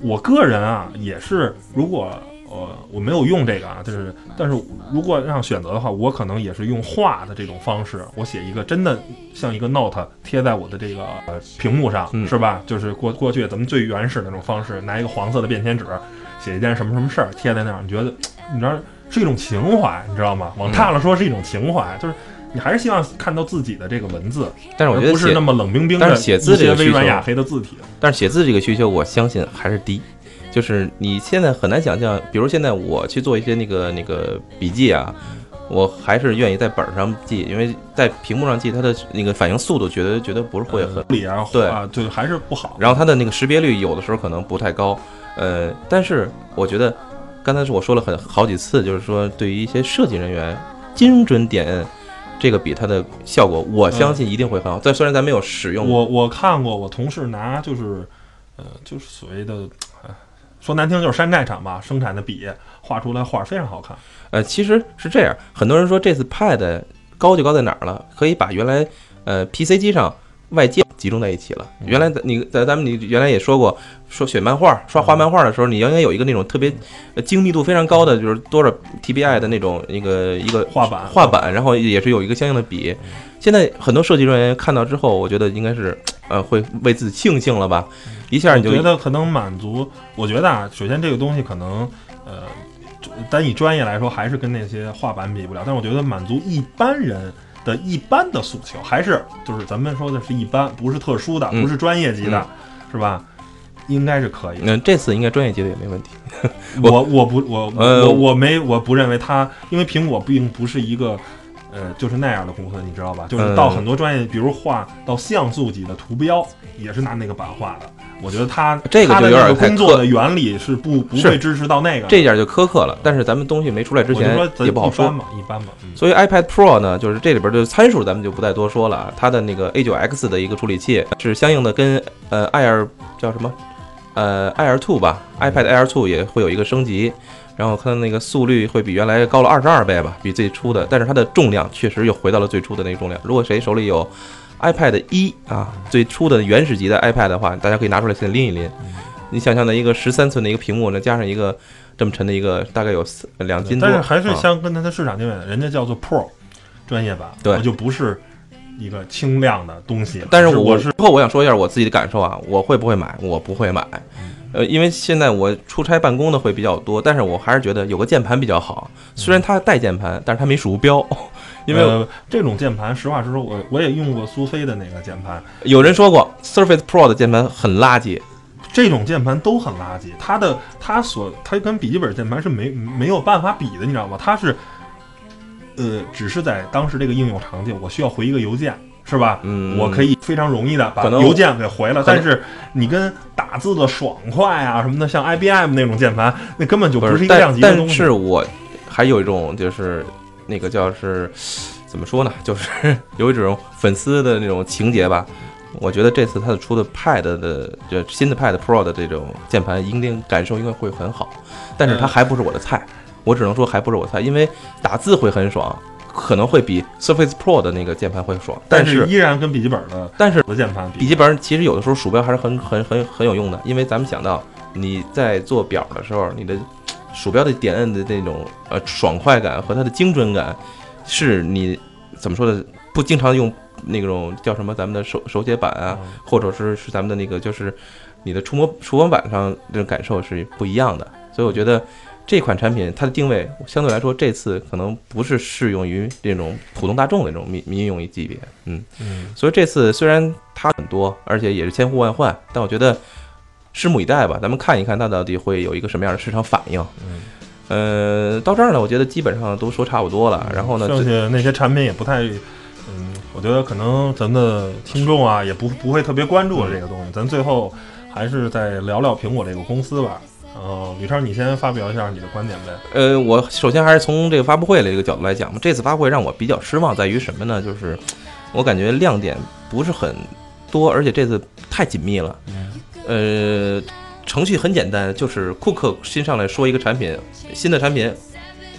我个人啊也是，如果呃我没有用这个啊，就是但是如果让选择的话，我可能也是用画的这种方式，我写一个真的像一个 note 贴在我的这个、呃、屏幕上，嗯是吧？就是过过去咱们最原始的那种方式，拿一个黄色的便签纸写一件什么什么事儿贴在那儿，你觉得你知道是一种情怀，你知道吗？往大了说是一种情怀，就是。你还是希望看到自己的这个文字，但是我觉得不是那么冷冰冰的但是写字这个需求微软雅黑的字体。但是写字这个需求，我相信还是低。就是你现在很难想象，比如现在我去做一些那个那个笔记啊，我还是愿意在本儿上记，因为在屏幕上记，它的那个反应速度觉得觉得不是会很，理啊，对啊，就还是不好。然后它的那个识别率有的时候可能不太高。呃，但是我觉得刚才是我说了很好几次，就是说对于一些设计人员，精准点摁这个笔它的效果，我相信一定会很好。但虽然咱没有使用，我我看过，我同事拿就是，呃，就是所谓的，呃说难听就是山寨厂吧，生产的笔画出来画非常好看。呃，其实是这样，很多人说这次 Pad 高就高在哪儿了？可以把原来呃 PC 机上外界集中在一起了。原来在你在咱们你原来也说过，说选漫画、刷画漫画的时候，你应该有一个那种特别呃精密度非常高的，就是多少 TBI 的那种一个一个画板画板，然后也是有一个相应的笔。现在很多设计人员看到之后，我觉得应该是呃会为自己庆幸了吧，一下你就觉得可能满足，我觉得啊，首先这个东西可能，呃，单以专业来说，还是跟那些画板比不了。但是我觉得满足一般人的一般的诉求，还是就是咱们说的是一般，不是特殊的，嗯不是专业级的，是吧？应该是可以那。嗯这次应该专业级的也没问题。我我不我呃我我没我不认为它，因为苹果并不是一个。呃，就是那样的公司，你知道吧？就是到嗯很多专业，比如画到像素级的图标，也是拿那个板画的。我觉得它这个就有点工作的原理是不不是会支持到那个。这一点就苛刻了，但是咱们东西没出来之前也不好说一般。吧，一般吧。嗯所以 iPad Pro 呢，就是这里边的参数咱们就不再多说了啊。它的那个 A9X 的一个处理器是相应的跟呃 Air 叫什么呃 Air Two 吧，iPad Air Two 也会有一个升级，然后它的那个速率会比原来高了二十二倍吧，比最初的，但是它的重量确实又回到了最初的那个重量。如果谁手里有 iPad 一啊，最初的原始级的 iPad 的话，大家可以拿出来现在拎一拎。你想象的一个十三寸的一个屏幕呢，加上一个这么沉的一个，大概有四两斤多，但是还是啊相跟它的市场定位的，人家叫做 Pro 专业版，对就不是一个轻量的东西。但是我是我是之后我想说一下我自己的感受啊，我会不会买？我不会买，呃，因为现在我出差办公的会比较多，但是我还是觉得有个键盘比较好。虽然它带键盘，但是它没鼠标，因为呃、这种键盘，实话实说，我我也用过苏菲的那个键盘，有人说过 Surface Pro 的键盘很垃圾，这种键盘都很垃圾，它的它所它跟笔记本键盘是没没有办法比的，你知道吗？它是，呃，只是在当时这个应用场景，我需要回一个邮件，是吧？嗯我可以非常容易的把邮件给回了，但是你跟打字的爽快啊什么的，像 IBM 那种键盘，那根本就不是一个量级的东西。是我还有一种就是那个叫是怎么说呢，就是有一种粉丝的那种情节吧。我觉得这次它的出的 Pad 的就新的 Pad Pro 的这种键盘，应定感受应该会很好，但是它嗯。还不是我的菜，我只能说还不是我的菜，因为打字会很爽，可能会比 Surface Pro 的那个键盘会爽，但是依然跟笔记本的但是的键盘，笔记本其实有的时候鼠标还是很很很很有用的，因为咱们想到你在做表的时候，你的鼠标的点摁的那种呃爽快感和它的精准感，是你怎么说的不经常用那种叫什么咱们的手手写板啊，嗯或者是是咱们的那个就是你的触摸触摸板上那种感受是不一样的，所以我觉得。这款产品它的定位相对来说，这次可能不是适用于这种普通大众的这种民民用级别，嗯，嗯，所以这次虽然它很多，而且也是千呼万唤，但我觉得拭目以待吧，咱们看一看它到底会有一个什么样的市场反应。嗯，呃，到这儿呢，我觉得基本上都说差不多了。然后呢，剩最下那些产品也不太嗯，我觉得可能咱们的听众啊，也不不会特别关注这个东西。咱最后还是再聊聊苹果这个公司吧。然后，吕超，你先发表一下你的观点呗。呃，我首先还是从这个发布会的这个角度来讲嘛，这次发布会让我比较失望在于什么呢？就是我感觉亮点不是很多，而且这次太紧密了。呃，程序很简单，就是库克新上来说一个产品，新的产品，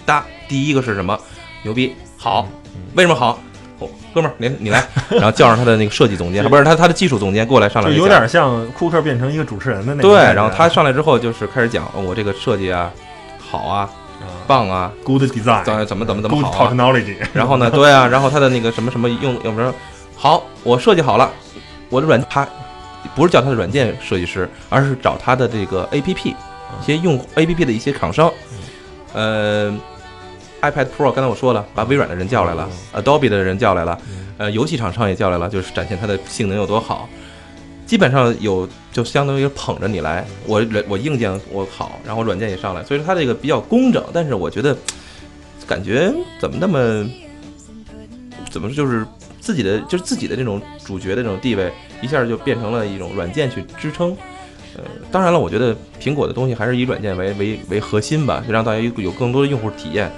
哒，第一个是什么？牛逼，好，为什么好？哦，哥们儿，你你来，然后叫上他的那个设计总监，不是他他的技术总监过来上来就有点像库克变成一个主持人的那种对，然后他上来之后就是开始讲，哦我这个设计啊，好啊，啊棒啊，，good design，怎么怎么怎么怎么 good 好啊。Technology，然后呢，对啊，然后他的那个什么什么用，要不然好，我设计好了，我的软他不是叫他的软件设计师，而是找他的这个 A P P 一些用 A P P 的一些厂商，呃，iPad Pro 刚才我说了，把微软的人叫来了，Adobe 的人叫来了，呃，游戏厂商也叫来了，就是展现它的性能有多好。基本上有就相当于捧着你来，我我硬件我好，然后软件也上来，所以说它这个比较工整，但是我觉得感觉怎么那么怎么就是自己的就是自己的这种主角的这种地位，一下就变成了一种软件去支撑。呃，当然了，我觉得苹果的东西还是以软件为为为核心吧，就让大家有有更多的用户体验。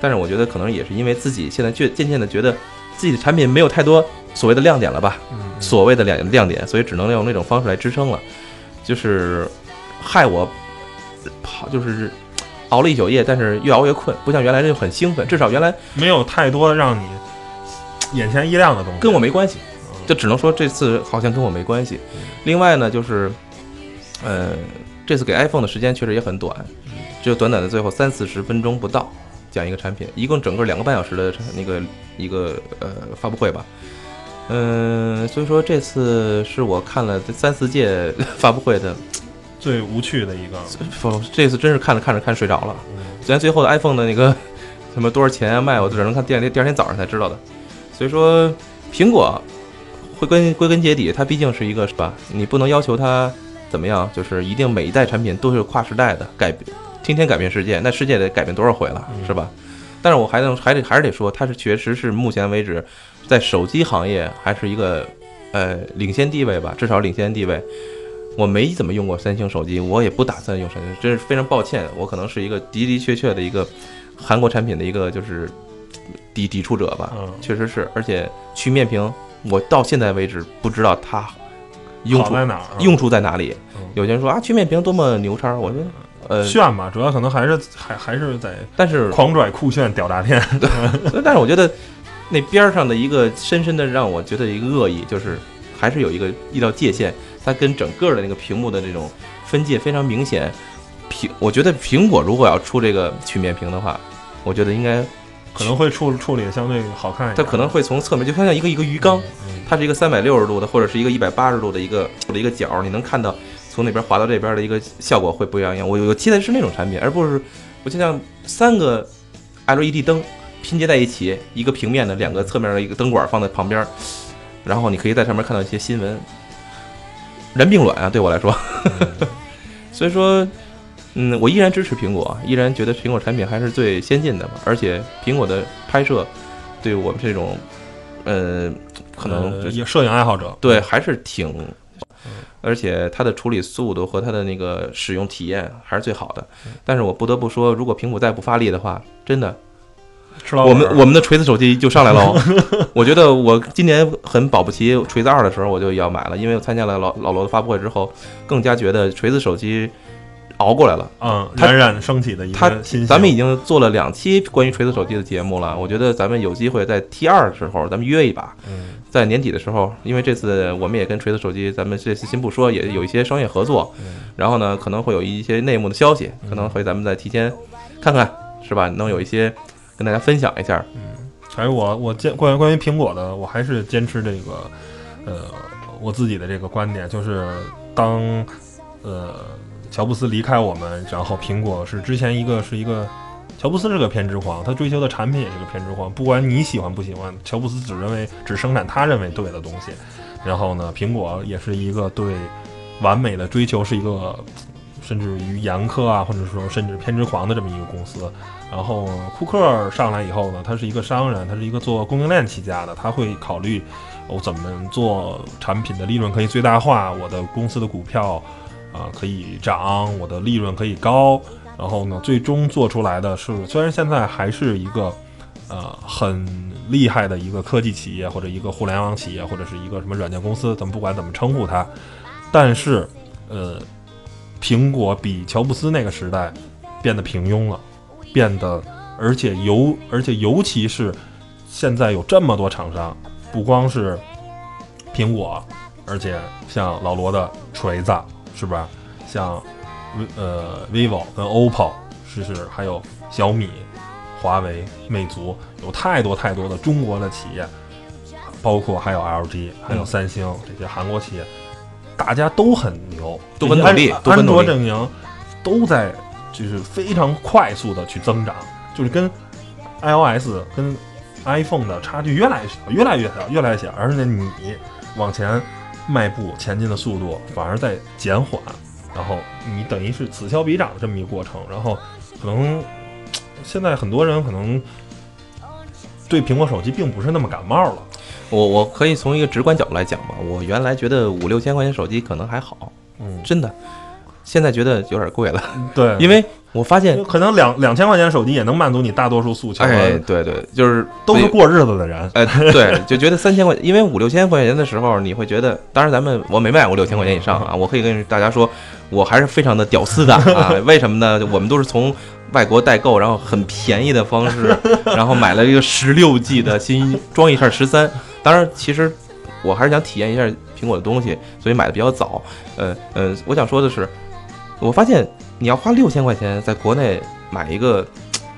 但是我觉得可能也是因为自己现在渐渐渐的觉得自己的产品没有太多所谓的亮点了吧，嗯所谓的亮亮点，所以只能用那种方式来支撑了，就是害我跑就是熬了一宿夜，但是越熬越困，不像原来就很兴奋，至少原来没有太多让你眼前一亮的东西，跟我没关系，嗯就只能说这次好像跟我没关系。另外呢，就是，呃，这次给 iPhone 的时间确实也很短，只有短短的最后三四十分钟不到讲一个产品，一共整个两个半小时的那个一个呃发布会吧。嗯、所以说这次是我看了这三四届 发布会的，最无趣的一个。不，这次真是看着看着看睡着了。虽然最后的 iPhone 的那个什么多少钱啊卖，我只能看第二天第二天早上才知道的。所以说，苹果会归归根结底，它毕竟是一个是吧？你不能要求它怎么样，就是一定每一代产品都是跨时代的改变，天天改变世界，那世界得改变多少回了，是吧？但是我还能还得还是得说，它是确实是目前为止在手机行业还是一个呃领先地位吧，至少领先地位。我没怎么用过三星手机，我也不打算用三星，真是非常抱歉，我可能是一个的的确确的一个韩国产品的一个就是抵抵触者吧，嗯确实是，而且曲面屏，我到现在为止不知道它用处在哪？用处在哪里嗯。有些人说啊，曲面屏多么牛叉，我觉得呃，炫吧，主要可能还是还还是在但是狂拽酷炫屌炸天。但是我觉得那边儿上的一个深深的让我觉得一个恶意，就是还是有一个一道界限，它跟整个的那个屏幕的这种分界非常明显。苹，我觉得苹果如果要出这个曲面屏的话，我觉得应该可能会处处理的相对好看一点。它可能会从侧面，就像一个一个鱼缸，嗯它是一个三百六十度的，或者是一个一百八十度的一个的一个角，你能看到从那边滑到这边的一个效果会不一样。我我期待是那种产品，而不是我就像三个 LED 灯拼接在一起，一个平面的，两个侧面的一个灯管放在旁边，然后你可以在上面看到一些新闻。人并卵啊，对我来说，所以说，嗯，我依然支持苹果，依然觉得苹果产品还是最先进的吧。而且苹果的拍摄，对我们这种，呃，可能摄影爱好者，对，还是挺，而且它的处理速度和它的那个使用体验还是最好的。但是我不得不说，如果苹果再不发力的话，真的，我们我们的锤子手机就上来喽。我觉得我今年很保不齐锤子二的时候我就要买了，因为我参加了老老罗的发布会之后，更加觉得锤子手机熬过来了。嗯，冉冉升起的一它个新星。咱们已经做了两期关于锤子手机的节目了，我觉得咱们有机会在 T 二的时候，咱们约一把。嗯在年底的时候，因为这次我们也跟锤子手机，咱们这次先不说，也有一些商业合作，嗯然后呢，可能会有一些内幕的消息，可能会咱们再提前看看，是吧？能有一些跟大家分享一下。还有我我坚关于关于苹果的，我还是坚持这个，呃，我自己的这个观点，就是当呃乔布斯离开我们，然后苹果是之前一个是一个乔布斯是个偏执狂，他追求的产品也是个偏执狂，不管你喜欢不喜欢，乔布斯只认为只生产他认为对的东西，然后呢，苹果也是一个对完美的追求，是一个甚至于严苛啊，或者说甚至偏执狂的这么一个公司。然后库克上来以后呢，他是一个商人，他是一个做供应链起家的，他会考虑我怎么做产品的利润可以最大化，我的公司的股票啊、可以涨，我的利润可以高。然后呢，最终做出来的是，虽然现在还是一个呃很厉害的一个科技企业，或者一个互联网企业，或者是一个什么软件公司，咱们不管怎么称呼它，但是呃，苹果比乔布斯那个时代变得平庸了，变得而且尤而且尤其是现在有这么多厂商，不光是苹果，而且像老罗的锤子，是不是？像呃 vivo 跟 OPPO，是是，还有小米、华为、魅族，有太多太多的中国的企业，包括还有 LG，还有嗯三星、这些韩国企业，大家都很牛，都很努力安卓阵营都在就是非常快速的去增长，就是跟 iOS 跟 iPhone 的差距越来越小，越来越小，越来越小，而且你往前迈步前进的速度反而在减缓，然后你等于是此消彼长的这么一个过程，然后可能现在很多人可能对苹果手机并不是那么感冒了，我我可以从一个直观角度来讲吧，我原来觉得五六千块钱手机可能还好，嗯，真的，现在觉得有点贵了，对，因为我发现，可能两两千块钱的手机也能满足你大多数诉求，哎，对对，就是都是过日子的人，哎，对，就觉得三千块，因为五六千块钱的时候，你会觉得，当然咱们我没卖过六千块钱以上啊，我可以跟大家说，我还是非常的屌丝的啊。为什么呢？我们都是从外国代购，然后很便宜的方式，然后买了一个十六 G 的新装一下十三。当然，其实我还是想体验一下苹果的东西，所以买的比较早。呃呃，我想说的是，我发现你要花六千块钱在国内买一个，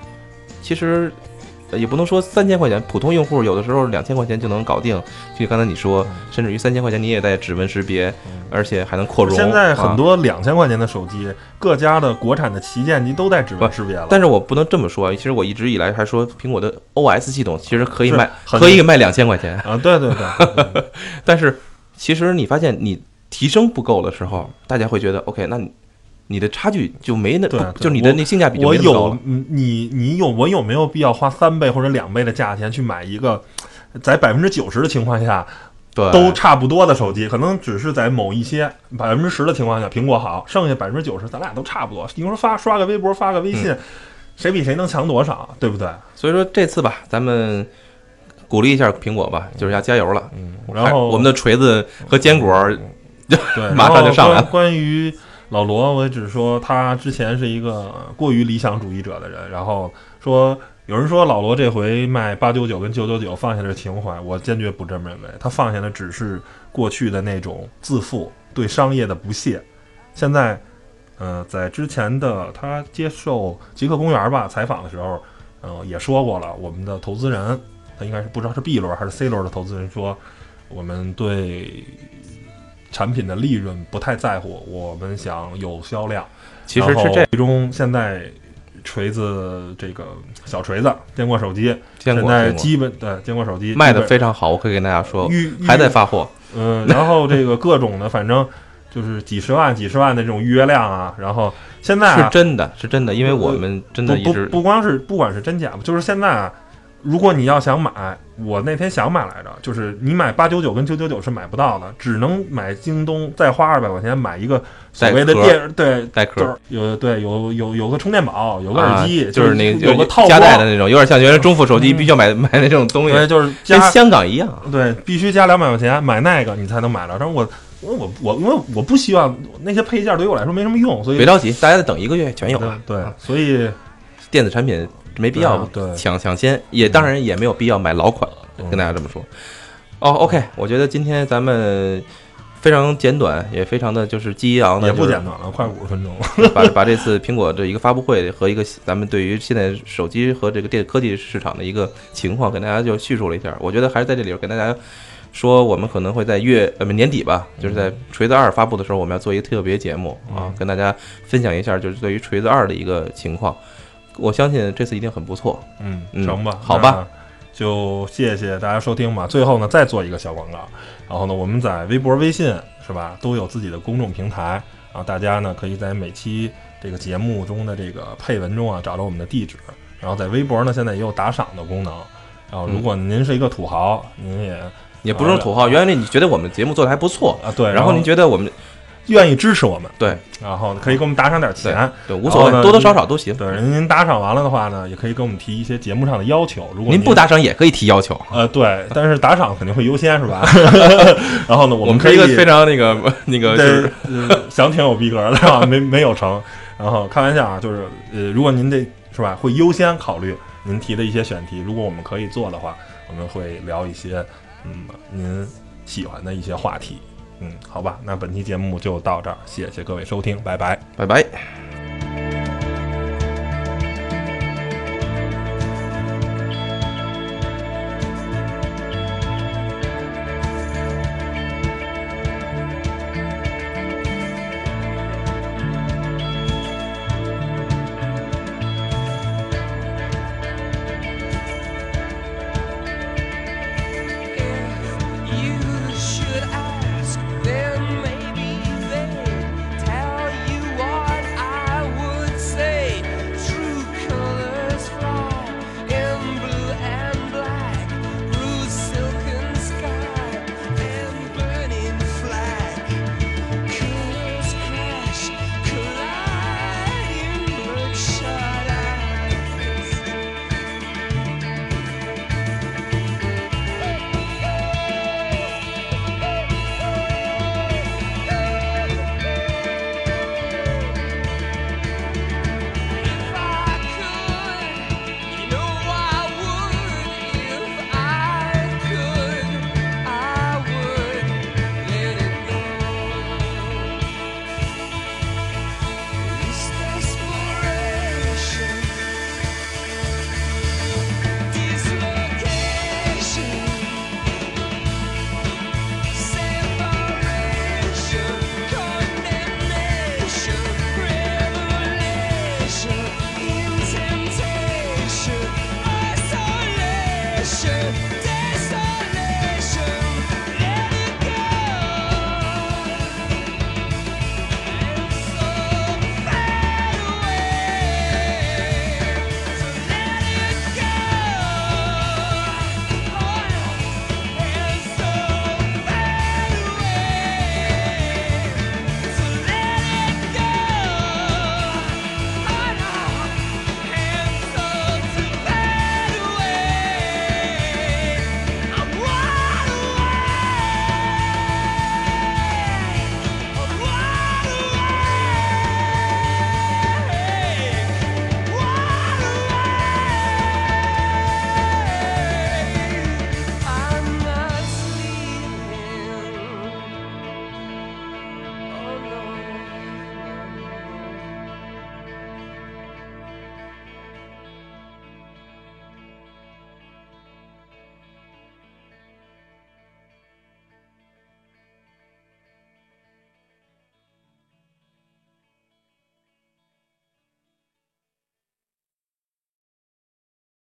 其实呃也不能说三千块钱，普通用户有的时候两千块钱就能搞定。就刚才你说，甚至于三千块钱你也带指纹识别，而且还能扩容。现在很啊多两千块钱的手机，各家的国产的旗舰机都带指纹识别了。但是我不能这么说，其实我一直以来还说苹果的 OS 系统其实可以卖，可以卖两千块钱，啊，对对对，对 但是其实你发现你提升不够的时候，大家会觉得 OK，那你你的差距就没那，就你的那性价比就我没那么高了。有嗯你你有我有没有必要花三倍或者两倍的价钱去买一个在百分之九十的情况下对，都差不多的手机？可能只是在某一些百分之十的情况下，苹果好，剩下百分之九十咱俩都差不多。你说发刷个微博发个微嗯信，谁比谁能强多少？对不对？所以说这次吧，咱们鼓励一下苹果吧，就是要加油了。嗯，然后我们的锤子和坚果儿，对，马上就上来关于老罗，我只是说他之前是一个过于理想主义者的人，然后说有人说老罗这回卖八九九跟九九九放下的情怀，我坚决不这么认为，他放下的只是过去的那种自负，对商业的不屑。现在，呃，在之前的他接受极客公园吧采访的时候，呃，也说过了，我们的投资人，他应该是不知道是 B 轮还是 C 轮的投资人说，我们对产品的利润不太在乎，我们想有销量。其实是这然后最终现在锤子这个小锤子坚果手机，现在基本对坚果手机卖的非常好，我可以跟大家说还在发货。嗯，然后这个各种的，反正就是几十万、几十万的这种预约量啊。然后现在是啊，真的，是真的，因为我们真的不不一直不光是不管是真假，就是现在啊，如果你要想买，我那天想买来着，就是你买八九九跟九九九是买不到的，只能买京东再花二百块钱买一个所谓的电对。带壳就是有对有有有个充电宝，有个耳机，啊、就是那有个套夹带的那种，有点像原来中富手机嗯必须要买买那种东西，对，就是跟香港一样。对，必须加两百块钱买那个你才能买到。但是我我我我因为我不希望那些配件对于我来说没什么用，所以别着急，大家再等一个月全有了。对所以电子产品没必要抢抢先，也当然也没有必要买老款，嗯跟大家这么说。哦，OK，我觉得今天咱们非常简短，也非常的就是激昂的，也不简短了，快五十分钟了。把把这次苹果的一个发布会和一个咱们对于现在手机和这个电科技市场的一个情况，跟大家就叙述了一下。我觉得还是在这里边跟大家说，我们可能会在月呃不年底吧，就是在锤子二发布的时候，我们要做一个特别节目啊嗯，跟大家分享一下，就是对于锤子二的一个情况。我相信这次一定很不错。嗯，嗯成吧，好吧，就谢谢大家收听吧。最后呢，再做一个小广告。然后呢，我们在微博、微信是吧，都有自己的公众平台。然后大家呢可以在每期这个节目中的这个配文中啊找到我们的地址，然后在微博呢现在也有打赏的功能。然后如果您是一个土豪，您也也不是土豪，原来你觉得我们节目做的还不错，啊对，然后您觉得我们愿意支持我们，对然后可以给我们打赏点钱。对无所谓多多少少都行。对，您打赏完了的话呢，也可以给我们提一些节目上的要求。如果您不打赏也可以提要求，呃，对，但是打赏肯定会优先，是吧？然后呢，我我们可以是一个非常那个那个就是，呃想挺有逼格的，是吧？没没有成。然后开玩笑啊，就是呃，如果您这是吧，会优先考虑您提的一些选题。如果我们可以做的话，我们会聊一些嗯您喜欢的一些话题。嗯，好吧，那本期节目就到这儿，谢谢各位收听，拜拜。拜拜。